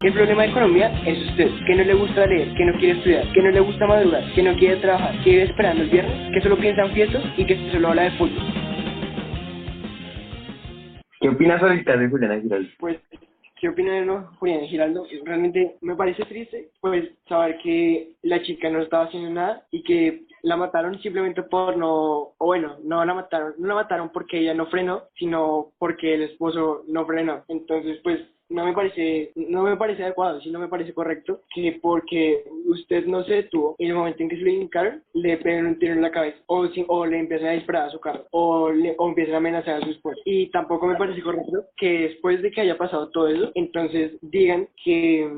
El problema de Colombia es usted, que no le gusta leer, que no quiere estudiar, que no le gusta madurar, que no quiere trabajar, que vive esperando el viernes, que solo piensa en fiestas y que solo habla de fútbol. ¿Qué opinas ahorita de Juliana Giraldo? Pues, ¿qué opina de no, Julián Giraldo? Realmente me parece triste, pues, saber que la chica no estaba haciendo nada y que la mataron simplemente por no, o bueno, no la mataron, no la mataron porque ella no frenó, sino porque el esposo no frenó. Entonces, pues, no me parece, no me parece adecuado, sino me parece correcto que porque usted no se detuvo en el momento en que se le indicaron, le peguen un tiro en la cabeza o, si, o le empiecen a disparar a su carro o, le, o empiecen a amenazar a su esposo. Y tampoco me parece correcto que después de que haya pasado todo eso, entonces digan que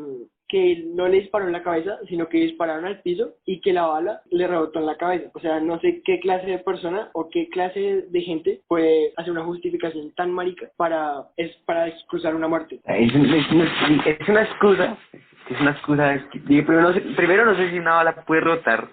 que no le disparó en la cabeza, sino que dispararon al piso y que la bala le rebotó en la cabeza. O sea, no sé qué clase de persona o qué clase de gente puede hacer una justificación tan marica para, es, para excusar una muerte. Es, una, es una excusa, es una excusa. Es que, primero, no sé, primero no sé si una bala puede rebotar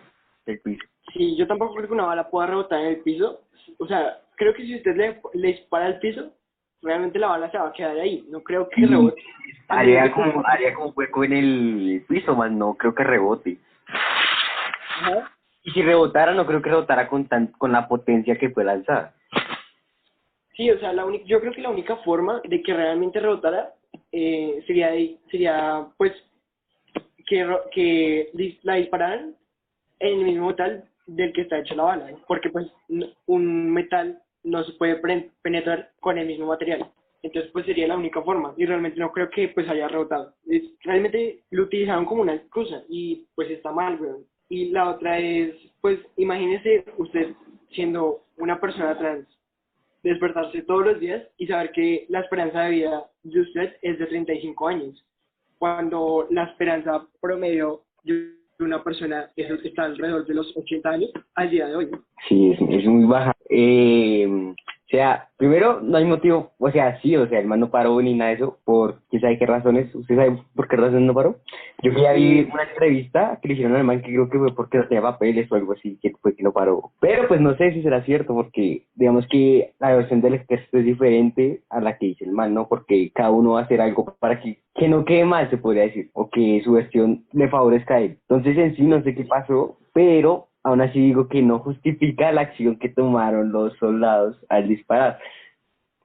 el piso. Sí, yo tampoco creo que una bala pueda rebotar en el piso. O sea, creo que si usted le, le dispara al piso, realmente la bala se va a quedar ahí. No creo que rebote. Haría como, haría como hueco en el piso, más no creo que rebote. Y si rebotara, no creo que rebotara con tan, con la potencia que puede lanzar. Sí, o sea, la única, yo creo que la única forma de que realmente rebotara eh, sería, sería, pues, que, que la dispararan en el mismo metal del que está hecho la bala, porque pues un metal no se puede penetrar con el mismo material. Entonces, pues sería la única forma. Y realmente no creo que pues haya rebotado. Es, realmente lo utilizaron como una excusa y pues está mal, weón. Y la otra es, pues imagínese usted siendo una persona trans, despertarse todos los días y saber que la esperanza de vida de usted es de 35 años, cuando la esperanza promedio de una persona está alrededor de los 80 años al día de hoy. Sí, es, es muy baja. Eh, o sea, primero, no hay motivo, o sea, sí, o sea, el man no paró ni nada de eso, por quién sabe qué razones, ¿usted sabe por qué razones no paró? Yo fui a ver una entrevista que le hicieron al man que creo que fue porque no tenía papeles o algo así, que fue que no paró. Pero pues no sé si será cierto, porque digamos que la versión del ejército es diferente a la que dice el man, ¿no? Porque cada uno va a hacer algo para que, que no quede mal, se podría decir, o que su versión le favorezca a él. Entonces en sí no sé qué pasó, pero aún así digo que no justifica la acción que tomaron los soldados al disparar,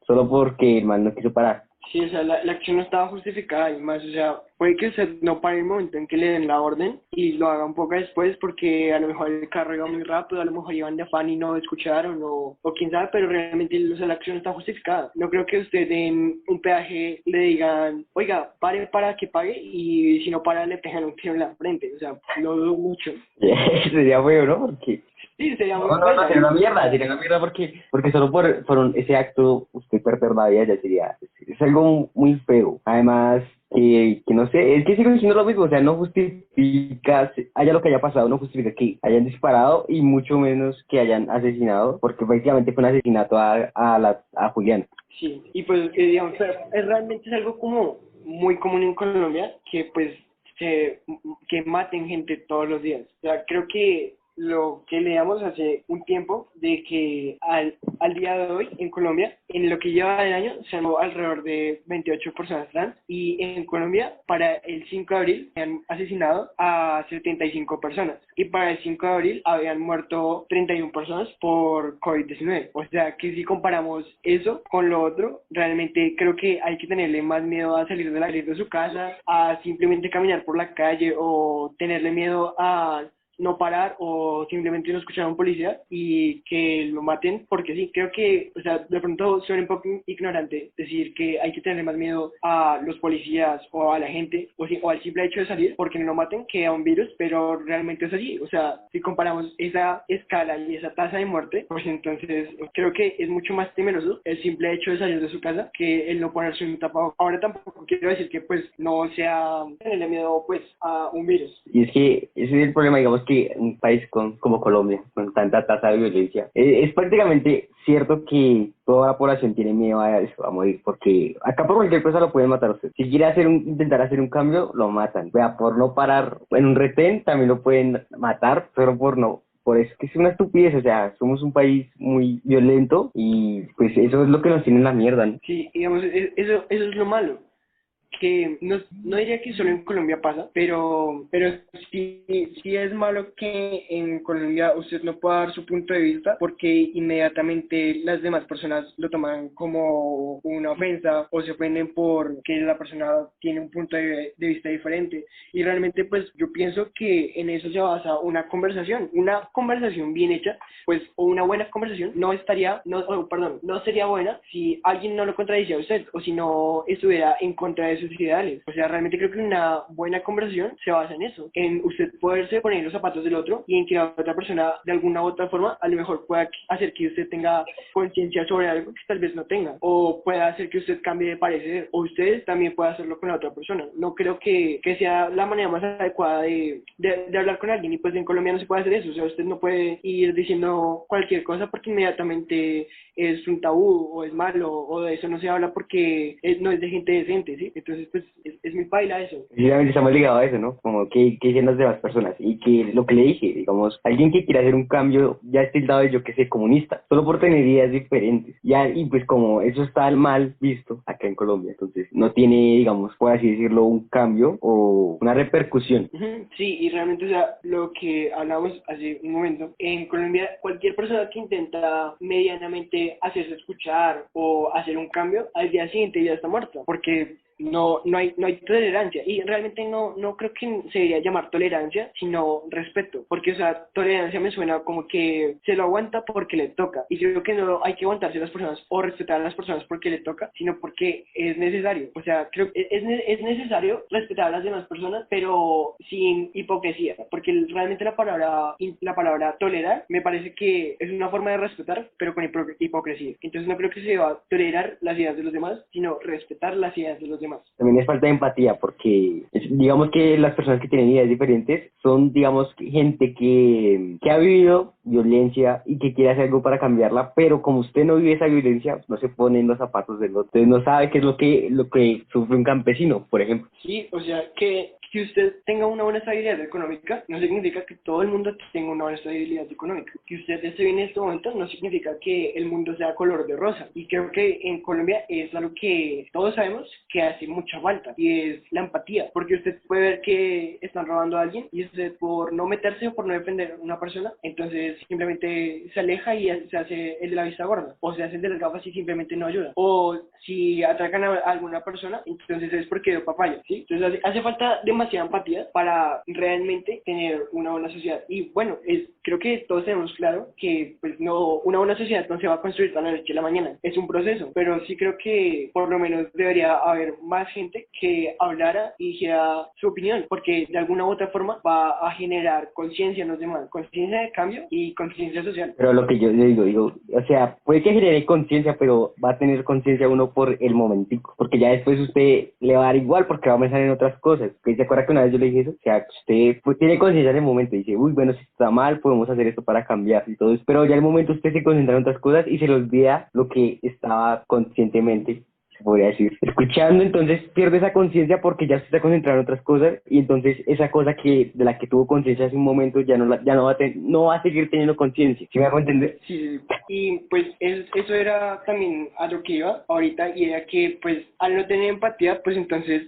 solo porque el man no quiso parar. Sí, o sea, la, la, acción no estaba justificada y más, o sea, puede que usted no pare el momento en que le den la orden y lo haga un poco después porque a lo mejor el carro iba muy rápido, a lo mejor iban de afán y no escucharon o, o quién sabe, pero realmente o sea, la acción está justificada. No creo que usted en un peaje le digan, oiga, pare para que pague y si no para le pegan un tiro en la frente, o sea, lo dudo mucho. Sería feo, ¿no? Porque Sí, sería muy no, no, no, sería una mierda, sería una mierda porque, porque solo por, por ese acto usted perder la vida ya sería, es algo muy feo. Además, que, que no sé, es que sigo diciendo lo mismo, o sea, no justifica, haya lo que haya pasado, no justifica que hayan disparado y mucho menos que hayan asesinado, porque prácticamente fue un asesinato a, a, la, a Julián. Sí, y pues, eh, digamos, es, realmente es algo como muy común en Colombia, que pues, que, que maten gente todos los días. O sea, creo que lo que leíamos hace un tiempo de que al, al día de hoy en Colombia, en lo que lleva de año, se han alrededor de 28 personas trans y en Colombia para el 5 de abril han asesinado a 75 personas y para el 5 de abril habían muerto 31 personas por COVID-19. O sea que si comparamos eso con lo otro, realmente creo que hay que tenerle más miedo a salir de la de su casa, a simplemente caminar por la calle o tenerle miedo a no parar o simplemente no escuchar a un policía y que lo maten, porque sí, creo que, o sea, de pronto suena un poco ignorante decir que hay que tener más miedo a los policías o a la gente o, o al simple hecho de salir porque no lo maten que a un virus, pero realmente es así, o sea, si comparamos esa escala y esa tasa de muerte, pues entonces creo que es mucho más temeroso el simple hecho de salir de su casa que el no ponerse un tapado. Ahora tampoco quiero decir que pues no sea tenerle miedo pues a un virus. Y es que ese es el problema, digamos que un país con, como Colombia, con tanta tasa de violencia, es, es, prácticamente cierto que toda la población tiene miedo a eso, a morir, porque acá por cualquier cosa lo pueden matar a usted. Si quiere hacer un, intentar hacer un cambio, lo matan. Vea, por no parar en un retén, también lo pueden matar, pero por no por eso que es una estupidez, o sea, somos un país muy violento y pues eso es lo que nos tiene en la mierda, ¿no? Sí, digamos, e, eso, eso es lo malo, que no, no diría que solo en Colombia pasa, pero, pero sí, sí es malo que en Colombia usted no pueda dar su punto de vista porque inmediatamente las demás personas lo toman como una ofensa o se ofenden porque la persona tiene un punto de, de vista diferente. Y realmente pues yo pienso que en eso se basa una conversación, una conversación bien hecha, pues o una buena conversación no estaría, no, oh, perdón, no sería buena si alguien no lo contradice a usted o si no estuviera en contra de sus ideales. O sea, realmente creo que una buena conversación se basa en eso, en usted poderse poner los zapatos del otro y en que la otra persona de alguna u otra forma a lo mejor pueda hacer que usted tenga conciencia sobre algo que tal vez no tenga o pueda hacer que usted cambie de parecer o usted también pueda hacerlo con la otra persona. No creo que, que sea la manera más adecuada de, de, de hablar con alguien y pues en Colombia no se puede hacer eso. O sea, usted no puede ir diciendo cualquier cosa porque inmediatamente es un tabú o es malo o de eso no se habla porque no es de gente decente, ¿sí? Entonces, pues es, es muy paila eso. Precisamente estamos ligados a eso, ¿no? Como que, que dicen las demás personas y que lo que le dije, digamos, alguien que quiera hacer un cambio ya de yo que sé, comunista, solo por tener ideas diferentes. Ya, y pues como eso está mal visto acá en Colombia, entonces no tiene, digamos, por así decirlo, un cambio o una repercusión. Sí, y realmente, o sea, lo que hablamos hace un momento, en Colombia cualquier persona que intenta medianamente hacerse escuchar o hacer un cambio, al día siguiente ya está muerta, porque no, no, hay, no hay tolerancia. Y realmente no, no creo que se debería llamar tolerancia, sino respeto, porque o sea, tolerancia me suena como que se lo aguanta porque le toca. Y creo que no hay que aguantarse a las personas o respetar a las personas porque le toca, sino porque es necesario, o sea, creo que es, es necesario respetar a las demás personas, pero sin hipocresía, porque realmente la palabra, la palabra tolerar me parece que es una forma de respetar, pero con hipocresía, entonces no creo que se deba tolerar las ideas de los demás, sino respetar las ideas de los demás también es falta de empatía porque digamos que las personas que tienen ideas diferentes son, digamos, gente que, que ha vivido violencia y que quiere hacer algo para cambiarla, pero como usted no vive esa violencia, no se pone en los zapatos del otro, no sabe qué es lo que, lo que sufre un campesino, por ejemplo. Sí, o sea, que que usted tenga una buena estabilidad económica no significa que todo el mundo tenga una buena estabilidad económica. Que usted esté bien en este momento no significa que el mundo sea color de rosa. Y creo que en Colombia es algo que todos sabemos que hace mucha falta y es la empatía. Porque usted puede ver que están robando a alguien y usted por no meterse o por no defender a una persona, entonces simplemente se aleja y se hace el de la vista gorda. O se hace el de las gafas y simplemente no ayuda. O si atracan a alguna persona, entonces es porque dio papaya. ¿sí? Entonces hace, hace falta demasiado demasiada empatía para realmente tener una buena sociedad. Y bueno, es, creo que todos tenemos claro que pues no, una buena sociedad no se va a construir de la noche a la mañana, es un proceso, pero sí creo que por lo menos debería haber más gente que hablara y dijera su opinión, porque de alguna u otra forma va a generar conciencia en los demás, conciencia de cambio y conciencia social. Pero lo que yo digo, digo, o sea, puede que genere conciencia, pero va a tener conciencia uno por el momentico, porque ya después usted le va a dar igual porque va a pensar en otras cosas, se acuerda que una vez yo le dije eso? O sea, usted pues, tiene conciencia en el momento y dice, uy, bueno, si está mal, podemos hacer esto para cambiar y todo eso. Pero ya el momento usted se concentra en otras cosas y se le olvida lo que estaba conscientemente se podría decir, escuchando, entonces pierde esa conciencia porque ya se está concentrado en otras cosas y entonces esa cosa que de la que tuvo conciencia hace un momento ya no la, ya no va a no va a seguir teniendo conciencia, ¿sí me hago entender? Sí, y pues eso era también a lo que iba ahorita y era que pues al no tener empatía pues entonces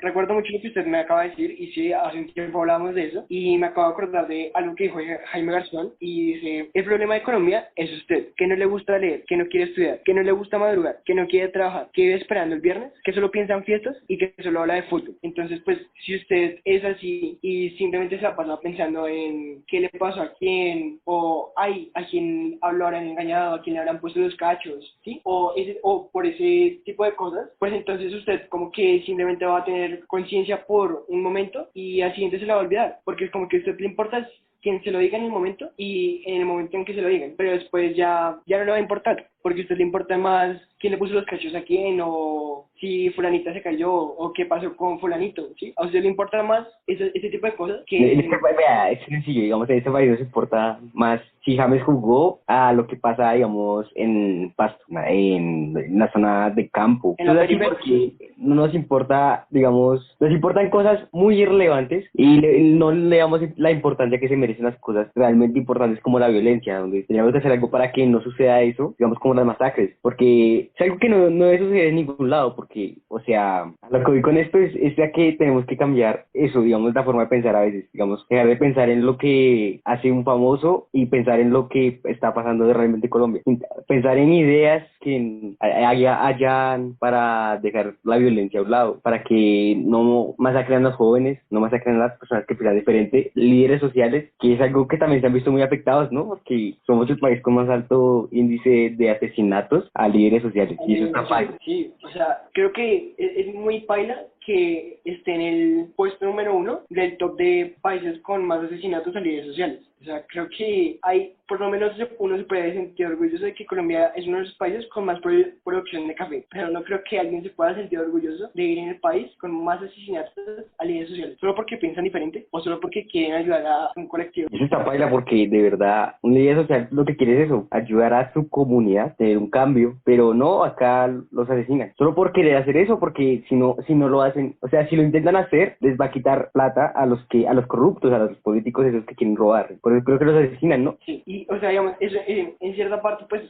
recuerdo mucho lo que usted me acaba de decir y sí, hace un tiempo hablamos de eso y me acabo de acordar de algo que dijo Jaime Garzón y dice, el problema de Colombia es usted, que no le gusta leer, que no quiere estudiar, que no le gusta madrugar, que no quiere trabajar, que vive esperando el viernes, que solo piensa en fiestas y que solo habla de fútbol. Entonces, pues, si usted es así y simplemente se ha pasado pensando en qué le pasó a quién o ay, a quién lo habrán engañado, a quién le habrán puesto los cachos, ¿sí? O, ese, o por ese tipo de cosas, pues entonces usted como que simplemente va a tener conciencia por un momento y al siguiente se la va a olvidar, porque es como que a usted le importa quien se lo diga en el momento y en el momento en que se lo digan, pero después ya, ya no le va a importar, porque a usted le importa más quién le puso los cachos a quién o si fulanita se cayó o qué pasó con fulanito, ¿sí? A usted le importa más ese, ese tipo de cosas que... En este, vea, es sencillo, digamos, en este país nos importa más si James jugó a lo que pasa, digamos, en Pasto, en, la zona de campo. En la porque no nos importa, digamos, nos importan cosas muy irrelevantes y no le damos la importancia que se merecen las cosas realmente importantes como la violencia, donde tenemos que hacer algo para que no suceda eso, digamos, como las masacres, porque es algo que no, no debe suceder en ningún lado, porque, o sea, lo que voy con esto es, es ya que tenemos que cambiar eso, digamos, la forma de pensar a veces, digamos, dejar de pensar en lo que hace un famoso y pensar en lo que está pasando de realmente en Colombia, pensar en ideas que haya, hayan para dejar la violencia a un lado, para que no masacren a los jóvenes, no masacren a las personas que piensan diferente, líderes sociales, que es algo que también se han visto muy afectados, ¿no? Porque somos el país con más alto índice de asesinatos a líderes sociales, y eso está paila. Sí, o sea, creo que es, muy paila que esté en el puesto número uno del top de países con más asesinatos a líderes sociales. O sea, creo que hay, por lo menos uno se puede sentir orgulloso de que Colombia es uno de los países con más producción de café, pero no creo que alguien se pueda sentir orgulloso de vivir en el país con más asesinatos a líderes sociales, solo porque piensan diferente o solo porque quieren ayudar a un colectivo. Eso está paila porque de verdad un líder social lo que quiere es eso, ayudar a su comunidad, tener un cambio, pero no acá los asesinan, solo por querer hacer eso, porque si no, si no lo hacen, o sea, si lo intentan hacer, les va a quitar plata a los que, a los corruptos, a los políticos esos que quieren robar creo que los asesinan, ¿no? Sí, y o sea, digamos, eso, en, en cierta parte pues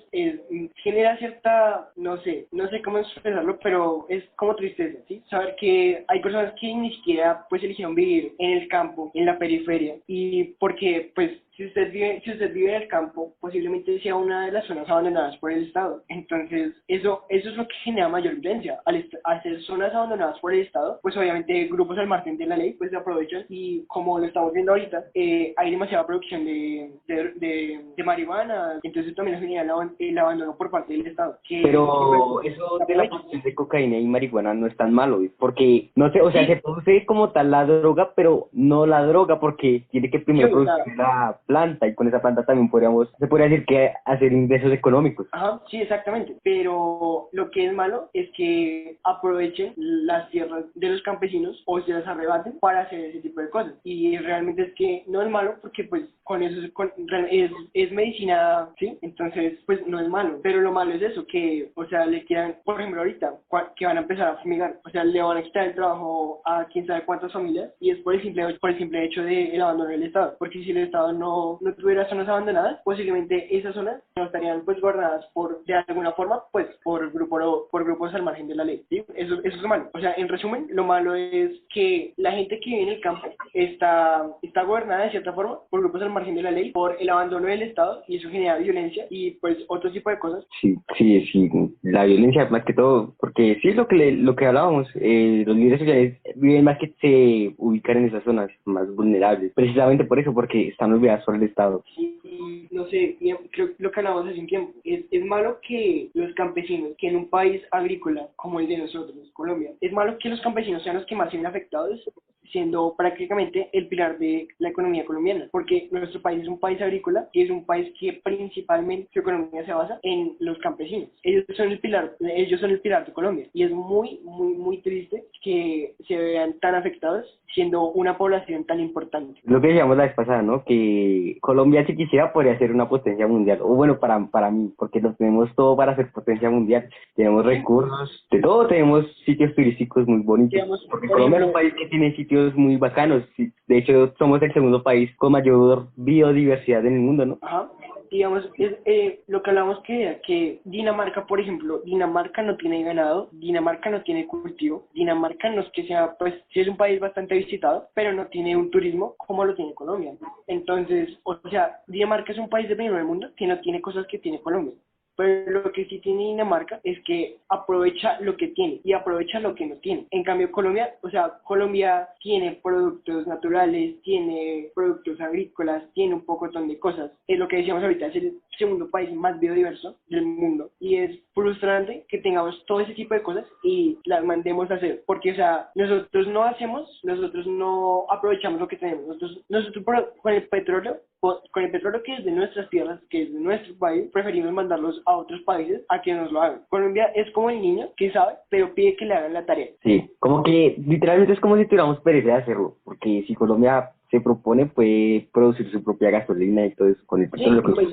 genera cierta, no sé, no sé cómo expresarlo, pero es como tristeza, ¿sí? Saber que hay personas que ni siquiera pues eligieron vivir en el campo, en la periferia, y porque pues si usted vive, si usted vive en el campo, posiblemente sea una de las zonas abandonadas por el Estado. Entonces, eso, eso es lo que genera mayor violencia. Al, hacer zonas abandonadas por el Estado, pues obviamente grupos al margen de la ley, pues se aprovechan y como lo estamos viendo ahorita, eh, hay demasiada producción de, de, de, marihuana, entonces también genera el, el, abandono por parte del Estado. Pero eso de la producción de cocaína y marihuana no es tan malo, porque, no sé, o sea, se produce como tal la droga, pero no la droga porque tiene que primero producir la planta y con esa planta también podríamos, se podría decir que hacer ingresos económicos. Ajá, sí, exactamente. Pero lo que es malo es que aprovechen las tierras de los campesinos o se las arrebaten para hacer ese tipo de cosas. Y realmente es que no es malo porque pues con eso es, es, medicina, ¿sí? Entonces pues no es malo. Pero lo malo es eso, que, o sea, le quieran, por ejemplo, ahorita, que van a empezar a fumigar. O sea, le van a quitar el trabajo a quién sabe cuántas familias y es por el simple, por el simple hecho del de abandono del Estado. Porque si el Estado no no, tuviera zonas abandonadas, posiblemente esas zonas no estarían pues guardadas por, de alguna forma, pues por, grupo, por grupos al margen de la ley. ¿sí? Eso, eso es lo malo. O sea, en resumen, lo malo es que la gente que vive en el campo está, está gobernada de cierta forma por grupos al margen de la ley, por el abandono del Estado y eso genera violencia y pues otro tipo de cosas. Sí, sí, sí, la violencia más que todo, porque sí es lo que, lo que hablábamos, eh, los líderes sociales viven más que se ubican en esas zonas más vulnerables, precisamente por eso, porque están olvidadas el Estado. Sí, no sé, creo lo que hablamos hace un tiempo, es, es malo que los campesinos, que en un país agrícola como el de nosotros, Colombia, es malo que los campesinos sean los que más se ven afectados siendo prácticamente el pilar de la economía colombiana, porque nuestro país es un país agrícola y es un país que principalmente su economía se basa en los campesinos. Ellos son el pilar, ellos son el pilar de Colombia y es muy, muy, muy triste que se vean tan afectados siendo una población tan importante. Lo que decíamos la vez pasada, ¿no? Que Colombia si quisiera podría ser una potencia mundial, o bueno, para, para mí, porque lo tenemos todo para ser potencia mundial. Tenemos recursos, de todo, tenemos sitios turísticos muy bonitos, porque Colombia es un país que tiene sitios muy bacanos. De hecho, somos el segundo país con mayor biodiversidad en el mundo, ¿no? Ajá. Digamos, es, eh, lo que hablamos que, que Dinamarca, por ejemplo, Dinamarca no tiene ganado, Dinamarca no tiene cultivo, Dinamarca no es que sea, pues sí es un país bastante visitado, pero no tiene un turismo como lo tiene Colombia. Entonces, o sea, Dinamarca es un país de primer mundo que no tiene cosas que tiene Colombia. Pero lo que sí tiene Dinamarca es que aprovecha lo que tiene y aprovecha lo que no tiene. En cambio, Colombia, o sea, Colombia tiene productos naturales, tiene productos agrícolas, tiene un poco de cosas. Es lo que decíamos ahorita, segundo país más biodiverso del mundo y es frustrante que tengamos todo ese tipo de cosas y las mandemos a hacer. Porque, o sea, nosotros no hacemos, nosotros no aprovechamos lo que tenemos. Nosotros, nosotros con el petróleo con el petróleo que es de nuestras tierras, que es de nuestro país, preferimos mandarlos a otros países a que nos lo hagan. Colombia es como el niño que sabe, pero pide que le hagan la tarea. Sí, como que literalmente es como si tuviéramos pereza de hacerlo, porque si Colombia se propone puede producir su propia gasolina y todo eso con el petróleo que pues,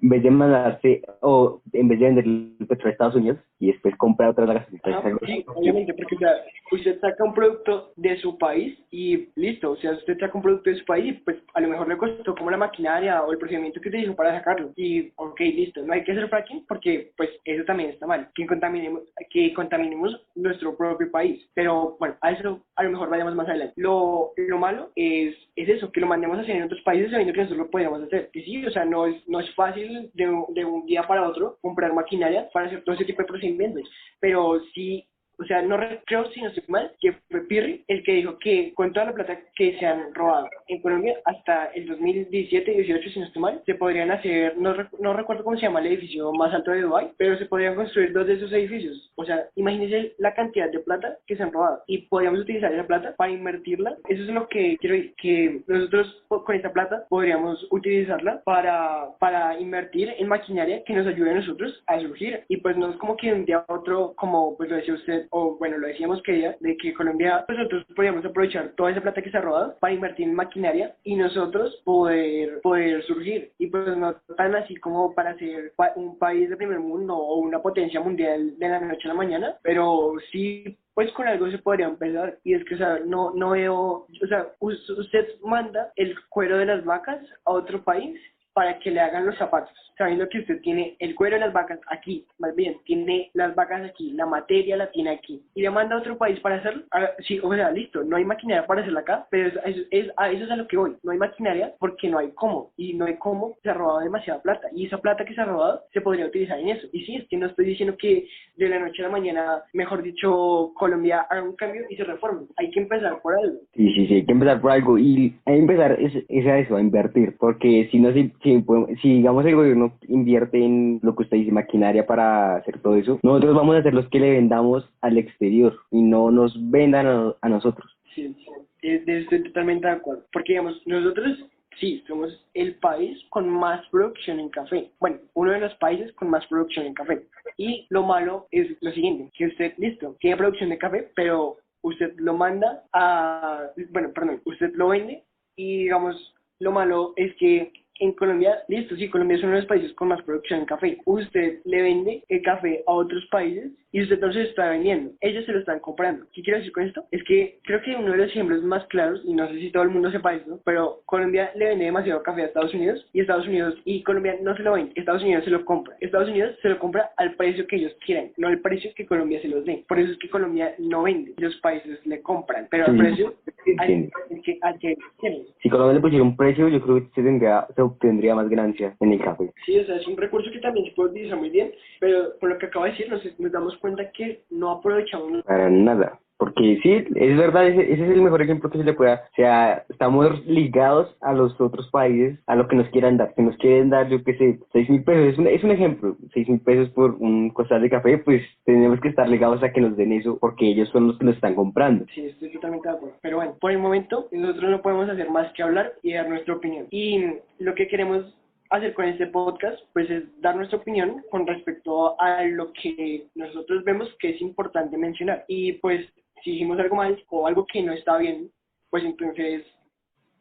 en vez de mandarse o en vez de vender el petróleo a Estados Unidos y después comprar otra gasolinas Ah, algo sí, obviamente, porque o sea, usted saca un producto de su país y listo, o sea, usted saca un producto de su país, pues a lo mejor le costó como la maquinaria o el procedimiento que utilizó para sacarlo. Y, ok, listo, no hay que hacer fracking porque, pues, eso también está mal, que contaminemos, que contaminemos nuestro propio país. Pero, bueno, a eso a lo mejor vayamos más adelante. Lo, lo malo es, es eso, que lo mandemos a hacer en otros países sabiendo que nosotros lo podríamos hacer. Y sí, o sea, no es, no es fácil de, de un día para otro comprar maquinaria para hacer todo ese tipo de procedimientos, pero sí o sea, no re- creo, si no estoy mal, que fue Pirri el que dijo que con toda la plata que se han robado en Colombia hasta el 2017-18, si no estoy mal, se podrían hacer, no, rec- no recuerdo cómo se llama el edificio más alto de Dubái, pero se podrían construir dos de esos edificios. O sea, imagínense la cantidad de plata que se han robado y podríamos utilizar esa plata para invertirla. Eso es lo que quiero decir, que nosotros con esta plata podríamos utilizarla para, para invertir en maquinaria que nos ayude a nosotros a surgir. Y pues no es como que un día a otro, como pues lo decía usted, o bueno, lo decíamos que ella, de que Colombia, pues nosotros podríamos aprovechar toda esa plata que se ha robado para invertir en maquinaria y nosotros poder, poder surgir. Y pues no tan así como para ser un país de primer mundo o una potencia mundial de la noche a la mañana, pero sí pues con algo se podría empezar y es que o sea no no veo o sea us- usted manda el cuero de las vacas a otro país para que le hagan los zapatos, sabiendo que usted tiene el cuero de las vacas aquí, más bien, tiene las vacas aquí, la materia la tiene aquí, y le manda a otro país para hacerlo. Ah, sí, o sea, listo, no hay maquinaria para hacerla acá, pero es, es, es- a eso es a lo que voy, no hay maquinaria porque no hay cómo, y no hay cómo, se ha robado demasiada plata, y esa plata que se ha robado se podría utilizar en eso. Y sí, es que no estoy diciendo que de la noche a la mañana, mejor dicho, Colombia haga un cambio y se reforme, hay que empezar por algo. Sí, sí, sí, hay que empezar por algo. Y hay que empezar es, a eso, a invertir, porque si no, si, si, si digamos el gobierno invierte en lo que usted dice, maquinaria para hacer todo eso, nosotros vamos a ser los que le vendamos al exterior y no nos vendan a, a nosotros. Sí, estoy totalmente de acuerdo. Porque, digamos, nosotros sí somos el país con más producción en café. Bueno, uno de los países con más producción en café. Y lo malo es lo siguiente, que usted, listo, tiene producción de café, pero usted lo manda a, bueno, perdón, usted lo vende y, digamos, lo malo es que en Colombia, listo, sí, Colombia es uno de los países con más producción en café. Usted le vende el café a otros países y usted no se lo está vendiendo. Ellos se lo están comprando. ¿Qué quiero decir con esto? Es que creo que uno de los ejemplos más claros, y no sé si todo el mundo sepa esto, pero Colombia le vende demasiado café a Estados Unidos y Estados Unidos y Colombia no se lo vende. Estados Unidos se lo compra. Estados Unidos se lo compra al precio que ellos quieran, no al precio que Colombia se los dé. Por eso es que Colombia no vende. Los países le compran, pero al Sí, precio al que, al que quieren. Si Colombia le pusiera un precio, yo creo que se, tendría, se obtendría más ganancia en el café. Sí, o sea, es un recurso que también se puede utilizar muy bien, pero por lo que acabo de decir, nos, nos damos cuenta que no aprovechamos. Para nada. Porque sí, es verdad, ese, ese es el mejor ejemplo que se le puede dar. O sea, estamos ligados a los otros países, a lo que nos quieran dar. Que nos quieren dar, yo qué sé, seis mil pesos. Es un, es un ejemplo. Seis mil pesos por un costal de café, pues tenemos que estar ligados a que nos den eso porque ellos son los que nos están comprando. Sí, estoy totalmente de acuerdo. Pero bueno, por el momento, nosotros no podemos hacer más que hablar y dar nuestra opinión. Y lo que queremos hacer con este podcast, pues es dar nuestra opinión con respecto a lo que nosotros vemos que es importante mencionar. Y pues, si hicimos algo mal o algo que no está bien, pues entonces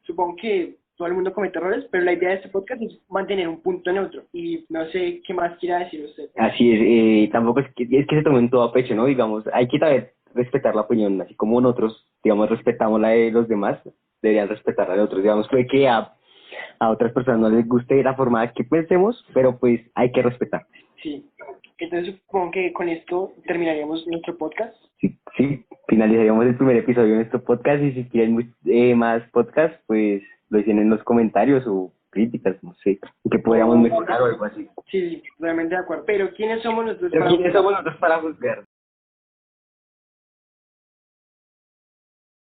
supongo que todo el mundo comete errores, pero la idea de este podcast es mantener un punto neutro. Y no sé qué más quiera decir usted. Así es, eh, tampoco es que, es que se tomen todo a pecho, ¿no? Digamos, hay que saber respetar la opinión, así como nosotros, digamos, respetamos la de los demás, deberían respetar la de otros. Digamos, puede que a, a otras personas no les guste la forma que pensemos, pero pues hay que respetar. Sí. Entonces supongo que con esto terminaríamos nuestro podcast. Sí, sí, finalizaríamos el primer episodio de nuestro podcast y si quieren eh, más podcast, pues lo dicen en los comentarios o críticas, no sé, que podríamos mejorar o algo así. Sí, sí, realmente de acuerdo. Pero ¿quiénes somos nosotros Pero para ¿quiénes somos nosotros para juzgar?